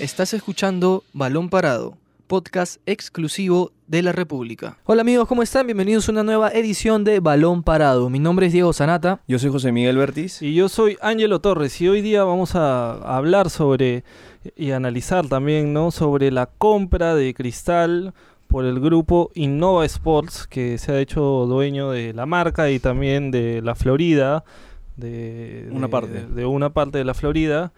Estás escuchando Balón Parado, podcast exclusivo de la República. Hola amigos, ¿cómo están? Bienvenidos a una nueva edición de Balón Parado. Mi nombre es Diego Sanata. Yo soy José Miguel Bertis. Y yo soy Ángelo Torres y hoy día vamos a hablar sobre y analizar también, ¿no? Sobre la compra de Cristal por el grupo Innova Sports, que se ha hecho dueño de la marca y también de la Florida, de, una parte. de una parte de la Florida.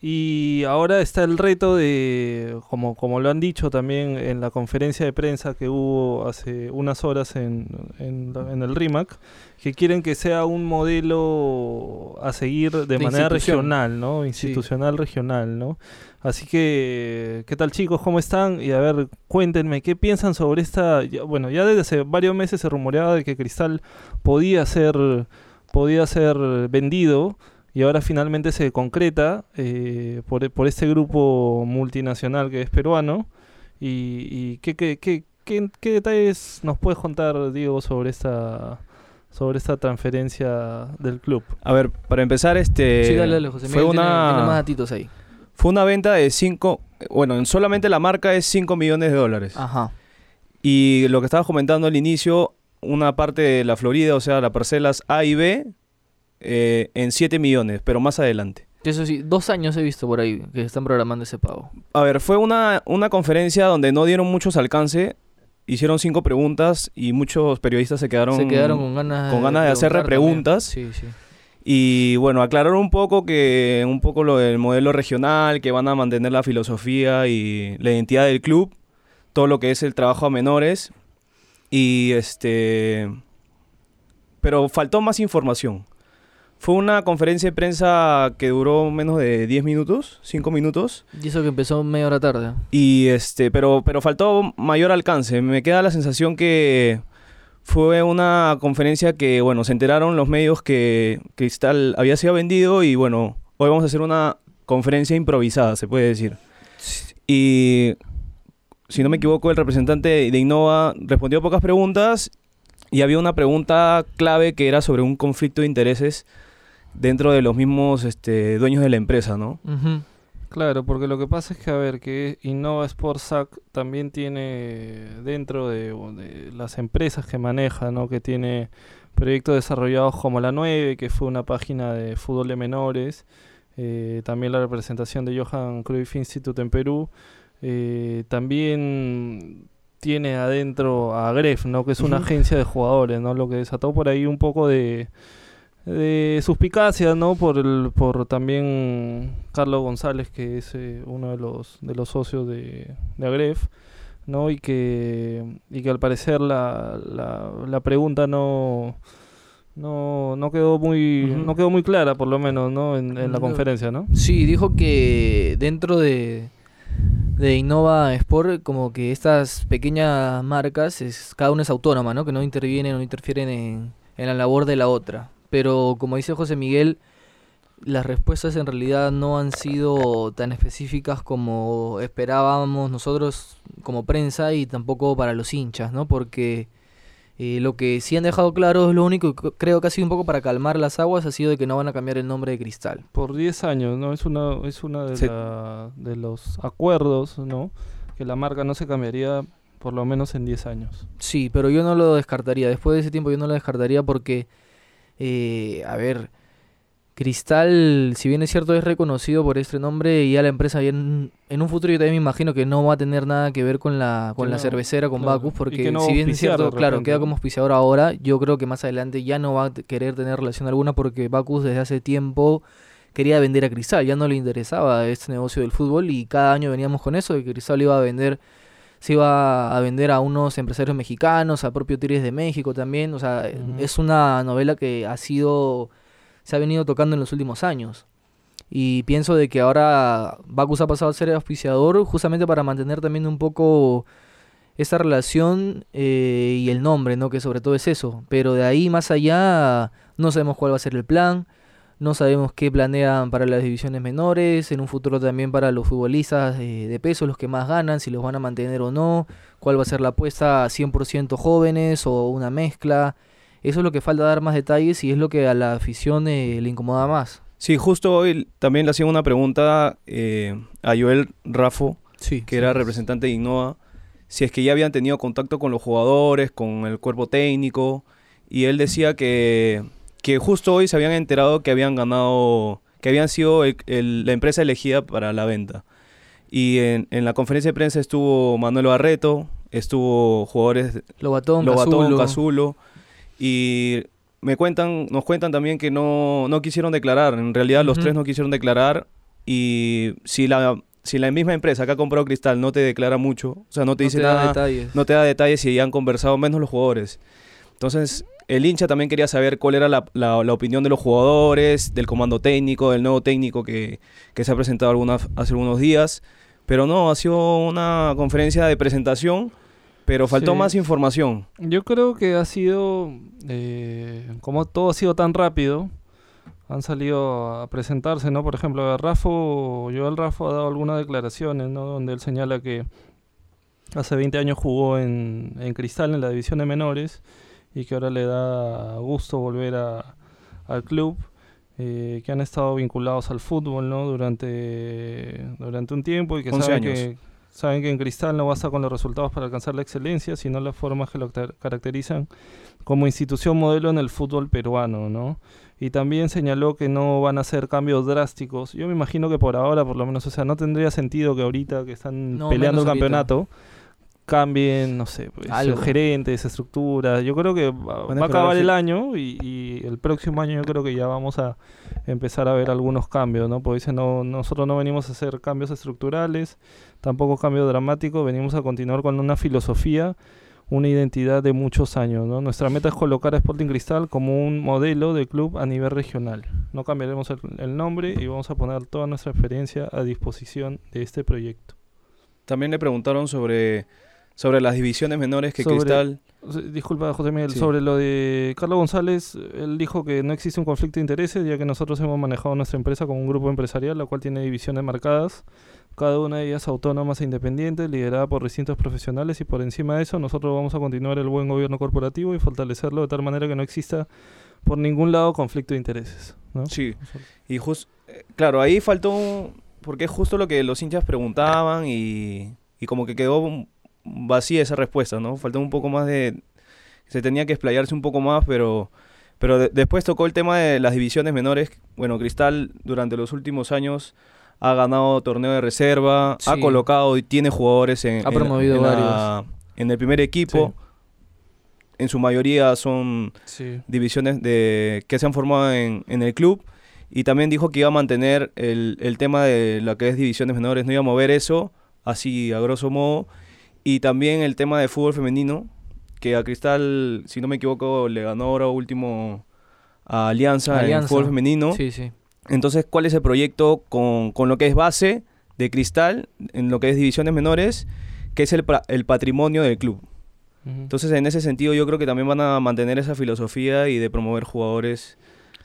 Y ahora está el reto de, como, como lo han dicho también en la conferencia de prensa que hubo hace unas horas en, en, el RIMAC, que quieren que sea un modelo a seguir de, manera regional, ¿no? Institucional regional, ¿no? Así que, ¿qué tal chicos? ¿Cómo están? Y a ver, cuéntenme, ¿qué piensan sobre esta...? bueno, ya desde hace varios meses se rumoreaba de que Cristal podía ser, podía ser vendido y ahora finalmente se concreta eh, por, por, este grupo multinacional que es peruano. ¿Y, qué, qué, qué, qué, detalles nos puedes contar, Diego, sobre esta sobre esta transferencia del club? A ver, para empezar, este fue una Fue una venta de 5, bueno, solamente la marca es 5 millones de dólares. Ajá. Y lo que estabas comentando al inicio, una parte de la Florida, o sea, las parcelas A y B, eh, en 7 millones, pero más adelante. Eso sí, dos años he visto por ahí que están programando ese pago. A ver, fue una, una conferencia donde no dieron muchos alcance. Hicieron cinco preguntas y muchos periodistas se quedaron, se quedaron con ganas, con ganas de, hacer repreguntas. Sí, sí. Y bueno, aclararon un poco que un poco lo del modelo regional, que van a mantener la filosofía y la identidad del club, todo lo que es el trabajo a menores. Y este pero faltó más información. Fue una conferencia de prensa que duró menos de 10 minutos, 5 minutos. Y eso que empezó media hora tarde. Y este, pero, pero faltó mayor alcance. Me queda la sensación que fue una conferencia que, bueno, se enteraron los medios que Cristal había sido vendido y, bueno, hoy vamos a hacer una conferencia improvisada, se puede decir. Y, si no me equivoco, el representante de Innova respondió pocas preguntas y había una pregunta clave que era sobre un conflicto de intereses dentro de los mismos este, dueños de la empresa, ¿no? Claro, porque lo que pasa es que, a ver, que Innova Sportsac también tiene dentro de, las empresas que maneja, ¿no? Que tiene proyectos desarrollados como la 9, que fue una página de fútbol de menores, eh, también la representación de Johan Cruyff Institute en Perú, eh, también tiene adentro a Gref, ¿no? Que es una agencia de jugadores, ¿no? Lo que desató por ahí un poco de de suspicacia, ¿no? Por el, por también Carlos González, que es eh, uno de los, de los socios de, de Agref, ¿no? Y que, y que al parecer la, la, la pregunta no, no, no quedó muy, no quedó muy clara, por lo menos, ¿no? En, en la conferencia, ¿no? Sí, dijo que dentro de, de Innova Sport, como que estas pequeñas marcas, es, cada una es autónoma, ¿no? Que no intervienen o no interfieren en, en la labor de la otra pero como dice José Miguel, las respuestas en realidad no han sido tan específicas como esperábamos nosotros como prensa y tampoco para los hinchas, ¿no? Porque eh, lo que sí han dejado claro es lo único que creo que ha sido un poco para calmar las aguas ha sido de que no van a cambiar el nombre de Cristal. Por 10 años, ¿no? Es una, es una de, de los acuerdos, ¿no? Que la marca no se cambiaría por lo menos en 10 años. Sí, pero yo no lo descartaría. Después de ese tiempo yo no lo descartaría porque eh, a ver, Cristal, si bien es cierto, es reconocido por este nombre y ya la empresa en, en, un futuro yo también me imagino que no va a tener nada que ver con la con la cervecera, con Bacus, porque si bien es cierto, claro, queda como auspiciador ahora, yo creo que más adelante ya no va a querer tener relación alguna porque Bacus desde hace tiempo quería vender a Cristal, ya no le interesaba este negocio del fútbol y cada año veníamos con eso de que Cristal iba a vender se iba a vender a unos empresarios mexicanos, a propio Tigres de México también. O sea, es una novela que ha sido, se ha venido tocando en los últimos años. Y pienso de que ahora Bacus ha pasado a ser auspiciador justamente para mantener también un poco esa relación eh, y el nombre, ¿no? Que sobre todo es eso. Pero de ahí más allá no sabemos cuál va a ser el plan. No sabemos qué planean para las divisiones menores, en un futuro también para los futbolistas de peso, los que más ganan, si los van a mantener o no, cuál va a ser la apuesta 100% jóvenes o una mezcla. Eso es lo que falta dar más detalles y es lo que a la afición eh, le incomoda más. Sí, justo hoy también le hacía una pregunta eh, a Joel Rafo, Sí. que era representante de Innova, si es que ya habían tenido contacto con los jugadores, con el cuerpo técnico, y él decía que, que justo hoy se habían enterado que habían ganado, que habían sido el- el- la empresa elegida para la venta. Y en, en la conferencia de prensa estuvo Manuel Barreto, estuvo jugadores Lobatón, Lobatón, Cazulo. Y me cuentan, nos cuentan también que no, no quisieron declarar. En realidad los tres no quisieron declarar. Y si la, si la misma empresa que ha comprado Cristal no te declara mucho, o sea, no te No dice te da nada, detalles. no te da detalles y ya han conversado menos los jugadores. Entonces, el hincha también quería saber cuál era la, la- la opinión de los jugadores, del comando técnico, del nuevo técnico que, que se ha presentado algunas, hace algunos días. Pero no, ha sido una conferencia de presentación, pero faltó Sí. más información. Yo creo que ha sido, eh, como todo ha sido tan rápido, han salido a presentarse, ¿no? Por ejemplo, Rafo, Joel Rafo ha dado algunas declaraciones, ¿no? Donde él señala que hace 20 años jugó en, en Cristal, en la división de menores, y que ahora le da gusto volver a- al club, eh, que han estado vinculados al fútbol, ¿no? Durante, durante un tiempo y que 11 saben años. que, saben que en Cristal no basta con los resultados para alcanzar la excelencia, sino las formas que lo car- caracterizan como institución modelo en el fútbol peruano, ¿no? Y también señaló que no van a hacer cambios drásticos. Yo me imagino que por ahora, por lo menos, o sea, no tendría sentido que ahorita que están No, peleando el ahorita. Cambien, no sé, pues, Algo. gerentes, estructuras. Yo creo que va, a va a acabar el año y, y el próximo año yo creo que ya vamos a empezar a ver algunos cambios, ¿no? Porque dice, no, nosotros no venimos a hacer cambios estructurales, tampoco cambios dramáticos, venimos a continuar con una filosofía, una identidad de muchos años, ¿no? Nuestra meta es colocar a Sporting Cristal como un modelo de club a nivel regional. No cambiaremos el, el nombre y vamos a poner toda nuestra experiencia a disposición de este proyecto. También le preguntaron sobre, sobre las divisiones menores que Sobre- Cristal... Disculpa, José Miguel, Sí. sobre lo de Carlos González, él dijo que no existe un conflicto de intereses, ya que nosotros hemos manejado nuestra empresa como un grupo empresarial, la cual tiene divisiones marcadas, cada una de ellas autónomas e independientes, liderada por distintos profesionales, y por encima de eso nosotros vamos a continuar el buen gobierno corporativo y fortalecerlo de tal manera que no exista por ningún lado conflicto de intereses. ¿no? Sí, y justo... claro, ahí faltó... un- Porque es justo lo que los hinchas preguntaban y, y como que quedó vacía esa respuesta, ¿no? Faltó un poco más de... Se tenía que explayarse un poco más, pero... Pero de- después tocó el tema de las divisiones menores. Bueno, Cristal durante los últimos años ha ganado torneo de reserva, ha Sí. colocado y tiene jugadores en, Ha promovido en la- varios. en el primer equipo. En su mayoría son Sí. divisiones de, que se han formado en, en el club. Y también dijo que iba a mantener el, el tema de lo que es divisiones menores, no iba a mover eso, así a grosso modo. Y también el tema de fútbol femenino, que a Cristal, si no me equivoco, le ganó ahora último a Alianza, en fútbol femenino. Sí, sí. Entonces, ¿cuál es el proyecto con, con lo que es base de Cristal, en lo que es divisiones menores, que es el, el patrimonio del club? Entonces, en ese sentido, yo creo que también van a mantener esa filosofía y de promover jugadores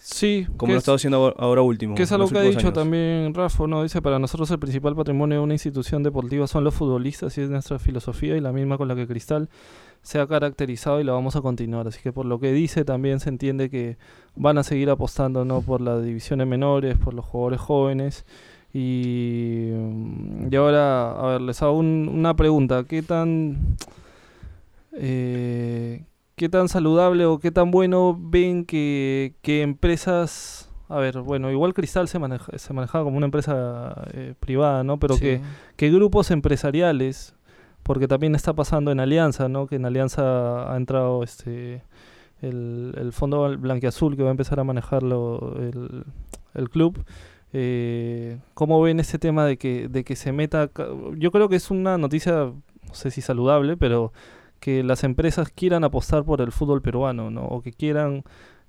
sí, como lo es- está haciendo ahora- último. Que es algo que ha dicho años. también Rafa, ¿no? Dice, para nosotros el principal patrimonio de una institución deportiva son los futbolistas y es nuestra filosofía y la misma con la que Cristal se ha caracterizado y la vamos a continuar. Así que por lo que dice también se entiende que van a seguir apostando, ¿no? Por las divisiones menores, por los jugadores jóvenes. Y, mm, y ahora, a ver, les hago un- una pregunta. ¿Qué tan... eh, ¿Qué tan saludable o qué tan bueno ven que, que empresas... A ver, bueno, igual Cristal se, maneja, se manejaba como una empresa eh, privada, ¿no? Pero Sí. que, que grupos empresariales, porque también está pasando en Alianza, ¿no? Que en Alianza ha entrado este el, el fondo Bl- blanquiazul que va a empezar a manejarlo el, el club. Eh, ¿Cómo ven ese tema de que, de que se meta? Yo creo que es una noticia, no sé si saludable, pero que las empresas quieran apostar por el fútbol peruano, ¿no? O que quieran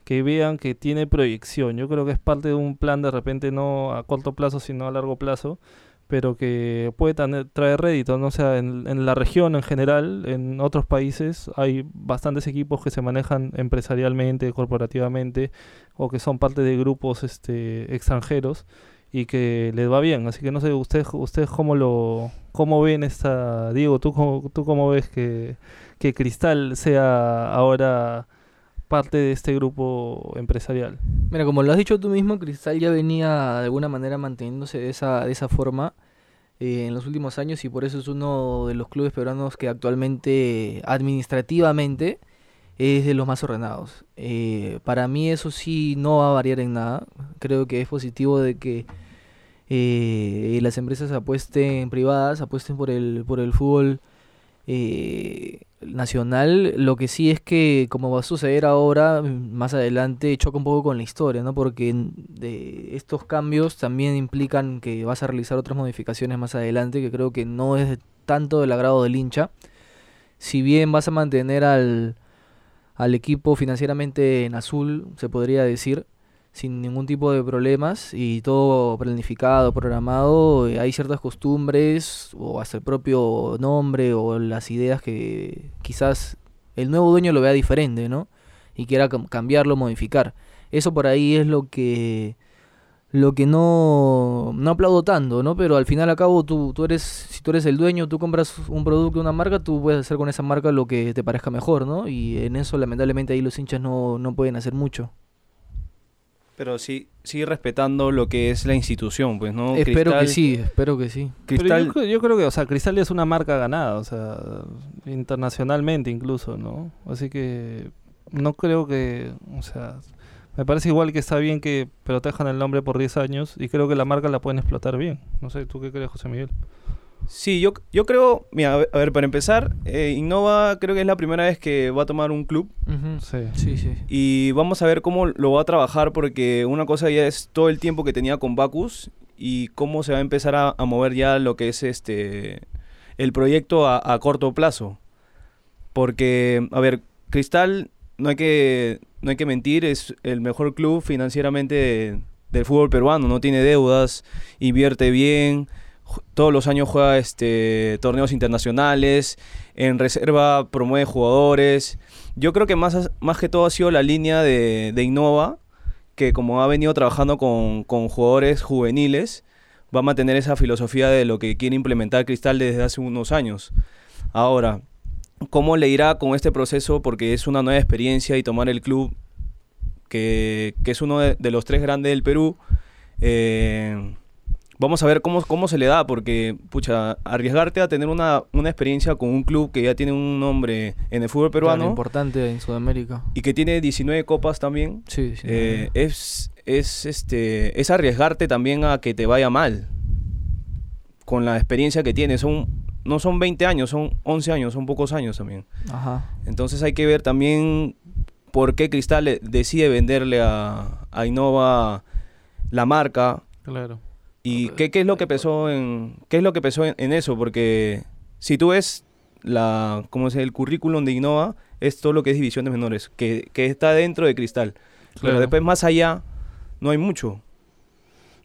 que vean que tiene proyección. Yo creo que es parte de un plan de repente no a corto plazo, sino a largo plazo, pero que puede traer rédito, ¿no? O sea, en, en la región en general, en otros países, hay bastantes equipos que se manejan empresarialmente, corporativamente, o que son parte de grupos este, extranjeros y que les va bien. Así que no sé, ustedes, ustedes cómo lo, cómo ven esta, Diego, tú cómo, tú cómo ves que, que Cristal sea ahora parte de este grupo empresarial. Mira, como lo has dicho tú mismo, Cristal ya venía de alguna manera manteniéndose de esa, de esa forma eh, en los últimos años y por eso es uno de los clubes peruanos que actualmente administrativamente es de los más ordenados. Eh, para mí eso sí no va a variar en nada. Creo que es positivo de que eh, las empresas apuesten privadas, apuesten por el, por el fútbol eh, nacional. Lo que sí es que, como va a suceder ahora, más adelante choca un poco con la historia, ¿no? Porque de estos cambios también implican que vas a realizar otras modificaciones más adelante, que creo que no es tanto del agrado del hincha. Si bien vas a mantener al, al equipo financieramente en azul, se podría decir, sin ningún tipo de problemas y todo planificado, programado, eh, hay ciertas costumbres o hasta el propio nombre o las ideas que quizás el nuevo dueño lo vea diferente, ¿no? Y quiera cambiarlo, modificar. Eso por ahí es lo que lo que no, no aplaudo tanto, ¿no? Pero al final a cabo tú, tú eres, si tú eres el dueño, tú compras un producto, una marca, tú puedes hacer con esa marca lo que te parezca mejor, ¿no? Y en eso lamentablemente ahí los hinchas no, no pueden hacer mucho. Pero sí, sigue respetando lo que es la institución, pues, ¿no? Espero que sí, espero que sí. Cristal... yo, creo que, o sea, Cristal es una marca ganada, o sea, internacionalmente incluso, ¿no? Así que no creo que, o sea, me parece igual que está bien que protejan el nombre por 10 años y creo que la marca la pueden explotar bien. No sé, ¿tú qué crees, José Miguel? Sí, yo, yo creo, mira, a ver, para empezar, eh, Innova creo que es la primera vez que va a tomar un club. sí. sí, sí. Y vamos a ver cómo lo va a trabajar porque una cosa ya es todo el tiempo que tenía con Bacus y cómo se va a empezar a, mover ya lo que es este el proyecto a, corto plazo. Porque, a ver, Cristal, no hay que, no hay que mentir, es el mejor club financieramente del fútbol peruano, no tiene deudas, invierte bien todos los años juega este, torneos internacionales, en reserva promueve jugadores. Yo creo que más, más que todo ha sido la línea de, Innova, que como ha venido trabajando con, jugadores juveniles, va a mantener esa filosofía de lo que quiere implementar Cristal desde hace unos años. Ahora, ¿cómo le irá con este proceso? Porque es una nueva experiencia y tomar el club, que, es uno de, de, los tres grandes del Perú. Eh, vamos a ver cómo, cómo se le da, porque, pucha, arriesgarte a tener una, experiencia con un club que ya tiene un nombre en el fútbol peruano. importante en Sudamérica. Y que tiene 19 copas también. Sí, sí. Eh, es, es, este, es arriesgarte también a que te vaya mal. Con la experiencia que tiene. Son, no son 20 años, son 11 años, son pocos años también. Ajá. Entonces hay que ver también por qué Cristal decide venderle a, a Innova la marca. Claro. ¿Y qué, qué, es lo que pesó en qué es lo que pesó en, eso? Porque si tú ves la cómo es el currículum de Innova es todo lo que es divisiones menores, que, que está dentro de Cristal. Pero después más allá no hay mucho.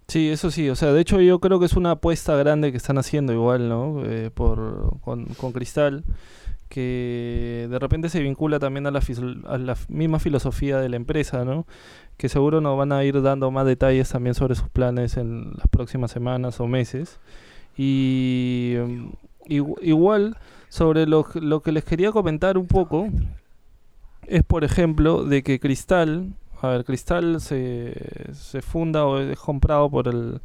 Sí, eso sí, o sea, de hecho yo creo que es una apuesta grande que están haciendo igual, ¿no? Eh, por, con, con Cristal que de repente se vincula también a la, a la misma filosofía de la empresa, ¿no? Que seguro nos van a ir dando más detalles también sobre sus planes en las próximas semanas o meses. Y em, igual sobre lo, lo que les quería comentar un poco es, por ejemplo, de que Cristal, a ver, Cristal se, se funda o es comprado por el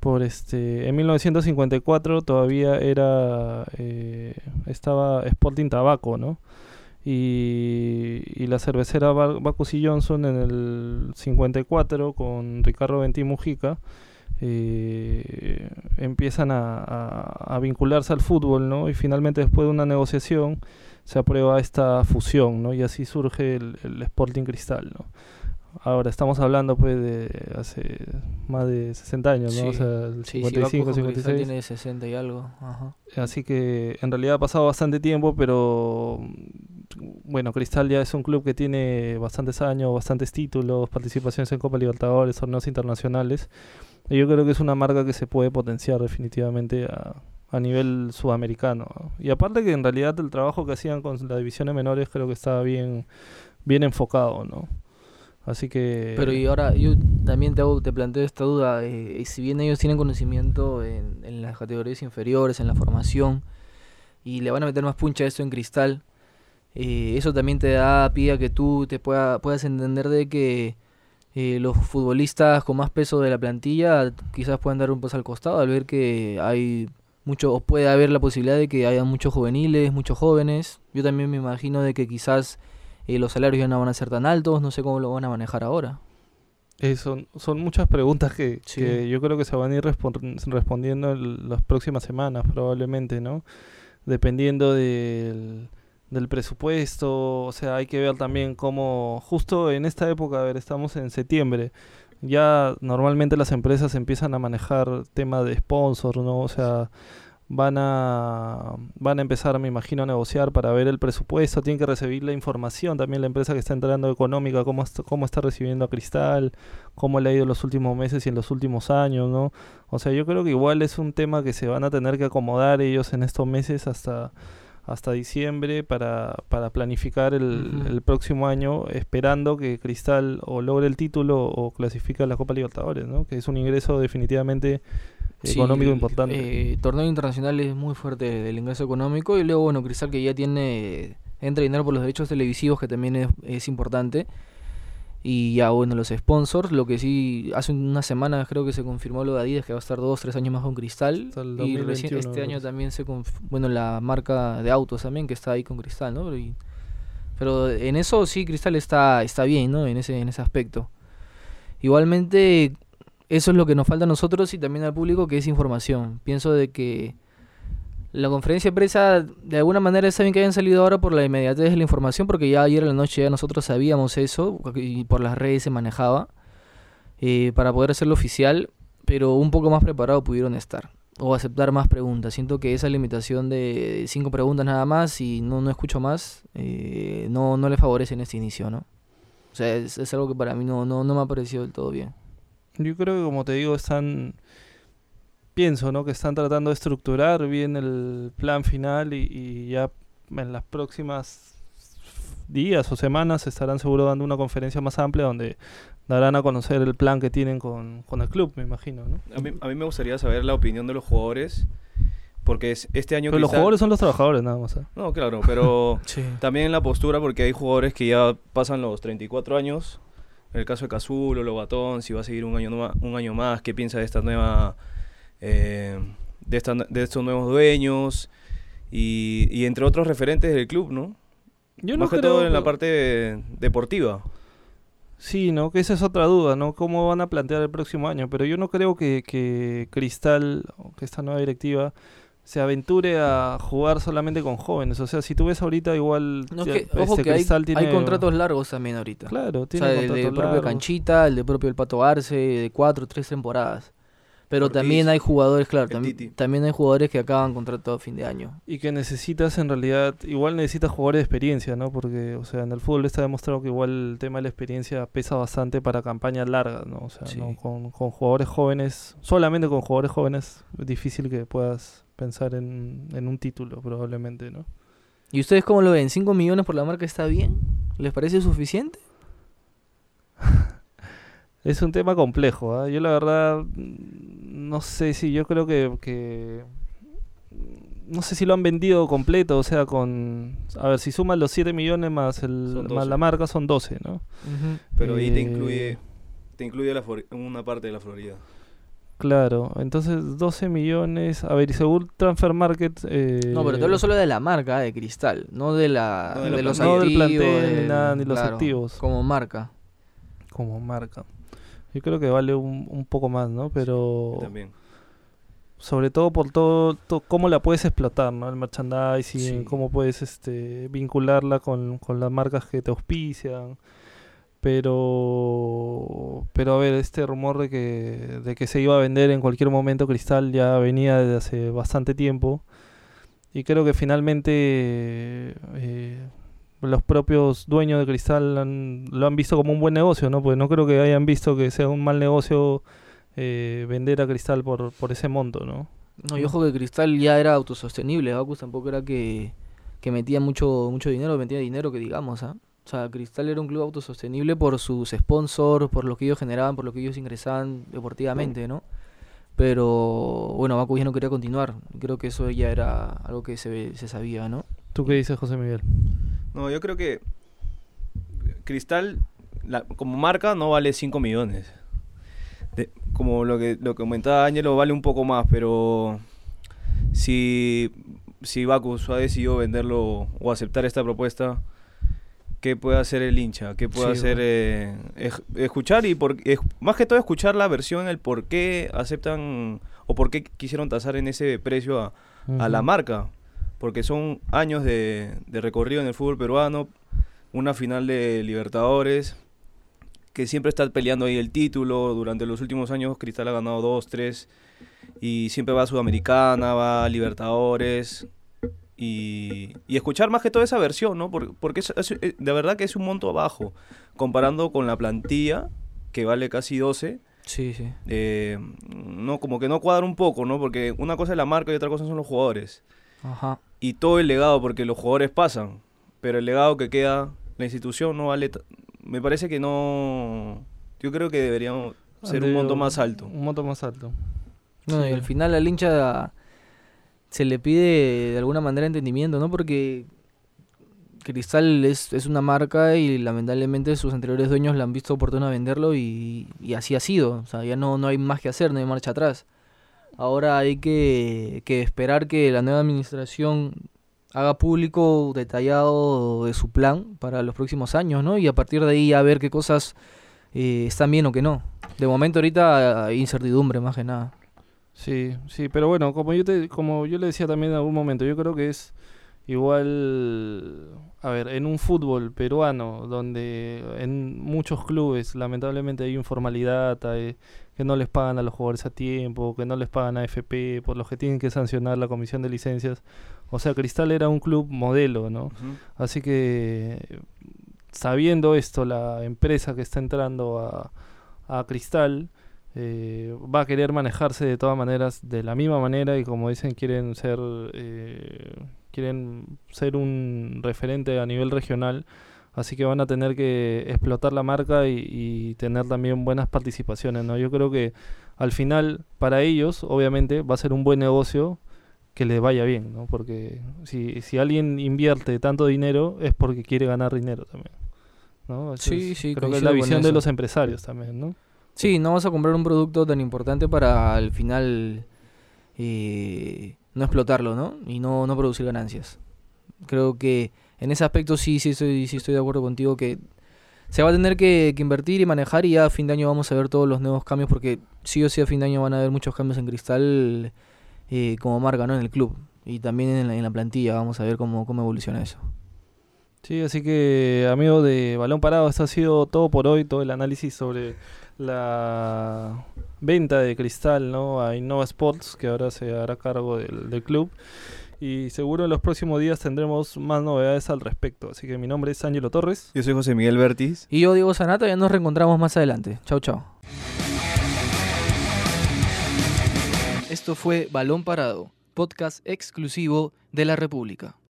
por este en 1954 todavía era eh, estaba Sporting Tabaco no y, y la cervecera Bacus y Johnson en el 54 con Ricardo Ventí Mujica eh, empiezan a, vincularse al fútbol no y finalmente después de una negociación se aprueba esta fusión no y así surge el, el Sporting Cristal no Ahora estamos hablando pues de hace más de 60 años, ¿no? o sea, el 55, 56. tiene 60 y algo. Así que en realidad ha pasado bastante tiempo, pero bueno, Cristal ya es un club que tiene bastantes años, bastantes títulos, participaciones en Copa Libertadores, torneos internacionales. Y yo creo que es una marca que se puede potenciar definitivamente a, a nivel sudamericano. Y aparte que en realidad el trabajo que hacían con las divisiones menores creo que estaba bien, bien enfocado, ¿no? Así que... Pero y ahora yo también te, te planteo esta duda, eh, si bien ellos tienen conocimiento en, las categorías inferiores, en la formación, y le van a meter más puncha a esto en cristal, eh, eso también te da pie a que tú te pueda, puedas entender de que eh, los futbolistas con más peso de la plantilla quizás puedan dar un paso al costado al ver que hay mucho, o puede haber la posibilidad de que haya muchos juveniles, muchos jóvenes. Yo también me imagino de que quizás eh, los salarios ya no van a ser tan altos, no sé cómo lo van a manejar ahora. Eh, son, son muchas preguntas que, Sí. que yo creo que se van a ir respon- respondiendo en las próximas semanas, probablemente, ¿no? Dependiendo del, del presupuesto, o sea, hay que ver también cómo, justo en esta época, a ver, estamos en septiembre, ya normalmente las empresas empiezan a manejar tema de sponsor, ¿no? O sea, van a, van a empezar, me imagino, a negociar para ver el presupuesto, tienen que recibir la información también la empresa que está entrando económica, cómo, est- cómo está recibiendo a Cristal, cómo le ha ido en los últimos meses y en los últimos años, ¿no? O sea, yo creo que igual es un tema que se van a tener que acomodar ellos en estos meses hasta hasta diciembre para, para planificar el, el próximo año, esperando que Cristal o logre el título o clasifique a la Copa Libertadores, ¿no? Que es un ingreso definitivamente económico el, importante. eh, torneo internacional es muy fuerte del ingreso económico y luego, bueno, Cristal que ya tiene, entra dinero por los derechos televisivos que también es, es importante. Y ya, bueno, los sponsors, lo que sí, hace unas semanas creo que se confirmó lo de Adidas que va a estar dos, tres años más con Cristal. El Y recién 2021, este año también se, bueno, la marca de autos también que está ahí con Cristal, ¿no? Y- pero en eso sí Cristal está, está bien, ¿no? En ese, en ese aspecto. Igualmente, eso es lo que nos falta a nosotros y también al público, que es información. Pienso de que la conferencia de prensa, de alguna manera está bien que hayan salido ahora por la inmediatez de la información, porque ya ayer en la noche ya nosotros sabíamos eso y por las redes se manejaba eh, para poder hacerlo oficial, pero un poco más preparado pudieron estar o aceptar más preguntas. Siento que esa limitación de cinco preguntas nada más y no, no escucho más, eh, no, no le favorece en este inicio, ¿no? O sea, es, es algo que para mí no, no, no me ha parecido del todo bien. Yo creo que como te digo, están, pienso, ¿no? Que están tratando de estructurar bien el plan final y, y ya en las próximas días o semanas estarán seguro dando una conferencia más amplia donde darán a conocer el plan que tienen con, con el club, me imagino, ¿no? A mí, a mí me gustaría saber la opinión de los jugadores, porque es- este año... Pero los Cristal- jugadores son los trabajadores nada más. ¿eh? No, claro, pero Sí. también la postura, porque hay jugadores que ya pasan los 34 años. En el caso de Cazulo, Lobatón, si va a seguir un año, un año más, qué piensa de esta nueva... eh, de, esta- de estos nuevos dueños y, y entre otros referentes del club, ¿no? Yo Más no que creo todo en la parte deportiva. Sí, ¿no? Que esa es otra duda, ¿no? ¿Cómo van a plantear el próximo año? Pero yo no creo que, que Cristal, que esta nueva directiva, se aventure a jugar solamente con jóvenes. O sea, si tú ves ahorita igual... No, es que, ojo este que hay, Cristal hay tiene- contratos largos también ahorita. Claro, O tiene sea, el de propio. Canchita, el de propio el Pato Arce, de cuatro, tres temporadas. Pero Ortiz, también hay jugadores, claro, el tam- Titi. también hay jugadores que acaban contrato a fin de año. Y que necesitas en realidad, igual necesitas jugadores de experiencia, ¿no? Porque, o sea, en el fútbol está demostrado que igual el tema de la experiencia pesa bastante para campañas largas, ¿no? O sea, Sí. ¿no? Con, con jugadores jóvenes, solamente con jugadores jóvenes, es difícil que puedas pensar en, en un título, probablemente, ¿no? ¿Y ustedes cómo lo ven? ¿5 millones por la marca está bien? ¿Les parece suficiente? Es un tema complejo, ¿ah? Yo la verdad, no sé si, yo creo que, que- no sé si lo han vendido completo, o sea, con, a ver, si suman los 7 millones más, el, más 12. la marca son 12, ¿no? Pero ahí te Eh, incluye, te incluye la una parte de la Florida. Claro, entonces 12 millones, a ver, y según Transfer Market... eh, No, pero te hablo solo de la marca, de Cristal, no de, la, No de de, la los. No del plantel, ni del- nada, ni los claro, activos. Como marca. Como marca. Yo creo que vale un, un poco más, ¿no? Pero... También. sobre todo por todo, to- cómo la puedes explotar, ¿no? El merchandising, Sí. cómo puedes este, vincularla con, con las marcas que te auspician. Pero, pero a ver, este rumor de que, de que se iba a vender en cualquier momento Cristal ya venía desde hace bastante tiempo. Y creo que finalmente eh, los propios dueños de Cristal han- lo han visto como un buen negocio, ¿no? Pues no creo que hayan visto que sea un mal negocio eh, vender a Cristal por, por ese monto, ¿no? No, y ojo que Cristal ya era autosostenible, Bacus tampoco era que, que metía mucho, mucho dinero, metía dinero que digamos, ¿ah? O sea, Cristal era un club autosostenible por sus sponsors, por lo que ellos generaban, por lo que ellos ingresaban deportivamente, ¿no? Pero bueno, Bacus ya no quería continuar. Creo que eso ya era algo que se, se sabía, ¿no? ¿Tú qué dices, José Miguel? No, yo creo que Cristal, la- como marca, no vale 5 millones. De- como lo que, lo que comentaba Ángelo, vale un poco más, pero si, si Bacus ha decidido venderlo o aceptar esta propuesta, ¿qué puede hacer el hincha? ¿Qué puede Sí, hacer? eh, escuchar y por, más que todo escuchar la versión, el por qué aceptan o por qué quisieron tasar en ese precio a, a la marca, porque son años de, de recorrido en el fútbol peruano, una final de Libertadores, que siempre está peleando ahí el título, durante los últimos años Cristal ha ganado dos, tres, y siempre va a Sudamericana, va a Libertadores, y, y escuchar más que toda esa versión, ¿no? Por- Porque, es- es- eh, de verdad que es un monto bajo, comparando con la plantilla, que vale casi 12, Sí, sí. eh, no, como que no cuadra un poco, ¿no? Porque una cosa es la marca y otra cosa son los jugadores Ajá. y todo el legado, porque los jugadores pasan, pero el legado que queda, la institución no vale, me parece que no, yo creo que deberíamos ser un monto más alto. Un monto más alto. No, Sí. y al final al hincha se le pide de alguna manera entendimiento, ¿no? Porque Cristal es, es una marca y lamentablemente sus anteriores dueños la han visto oportuna venderlo y, y así ha sido. O sea, ya no, no hay más que hacer, no hay marcha atrás. Ahora hay que, esperar que la nueva administración haga público detallado de su plan para los próximos años, ¿no? Y a partir de ahí ya ver qué cosas eh, están bien o qué no. De momento ahorita hay incertidumbre más que nada. Sí, sí, pero bueno, como yo te, como yo le decía también en algún momento, yo creo que es igual, a ver, en un fútbol peruano donde en muchos clubes lamentablemente hay informalidad, hay- que no les pagan a los jugadores a tiempo, que no les pagan a FP, por los que tienen que sancionar la comisión de licencias. O sea, Cristal era un club modelo, ¿no? Así que sabiendo esto, la empresa que está entrando a, a Cristal eh, va a querer manejarse de todas maneras de la misma manera y como dicen quieren ser eh, quieren ser un referente a nivel regional. Así que van a tener que explotar la marca y, y tener también buenas participaciones, ¿no? Yo creo que al final, para ellos, obviamente, va a ser un buen negocio que les vaya bien, ¿no? Porque si, si alguien invierte tanto dinero es porque quiere ganar dinero también, ¿no? Eso Sí, sí, creo que es la visión de los empresarios también, ¿no? Sí, no vas a comprar un producto tan importante para al final eh, no explotarlo, ¿no? Y no, no producir ganancias. Creo que en ese aspecto sí, sí estoy, de acuerdo contigo que se va a tener que, invertir y manejar y ya a fin de año vamos a ver todos los nuevos cambios porque sí o sí a fin de año van a haber muchos cambios en Cristal eh, como marca, ¿no? En el club y también en la, en la plantilla. Vamos a ver cómo, cómo evoluciona eso. Sí, así que, amigo de Balón Parado, esto ha sido todo por hoy, todo el análisis sobre la venta de cristal ¿no? a Innova Sports, que ahora se hará cargo del club. Y seguro en los próximos días tendremos más novedades al respecto. Así que mi nombre es Ángelo Torres. Yo soy José Miguel Bertis. Y yo, Diego Sanata, ya nos reencontramos más adelante. Chau, chau. Esto fue Balón Parado, podcast exclusivo de la República.